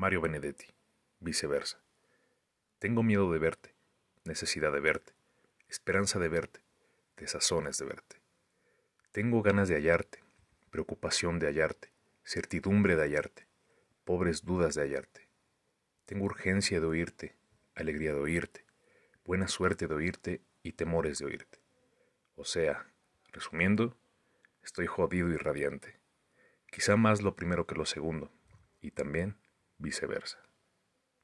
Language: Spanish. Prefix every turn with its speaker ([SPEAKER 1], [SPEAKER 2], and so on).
[SPEAKER 1] Mario Benedetti, viceversa. Tengo miedo de verte, necesidad de verte, esperanza de verte, desazones de verte. Tengo ganas de hallarte, preocupación de hallarte, certidumbre de hallarte, pobres dudas de hallarte. Tengo urgencia de oírte, alegría de oírte, buena suerte de oírte y temores de oírte. O sea, resumiendo, estoy jodido y radiante. Quizá más lo primero que lo segundo, y también viceversa.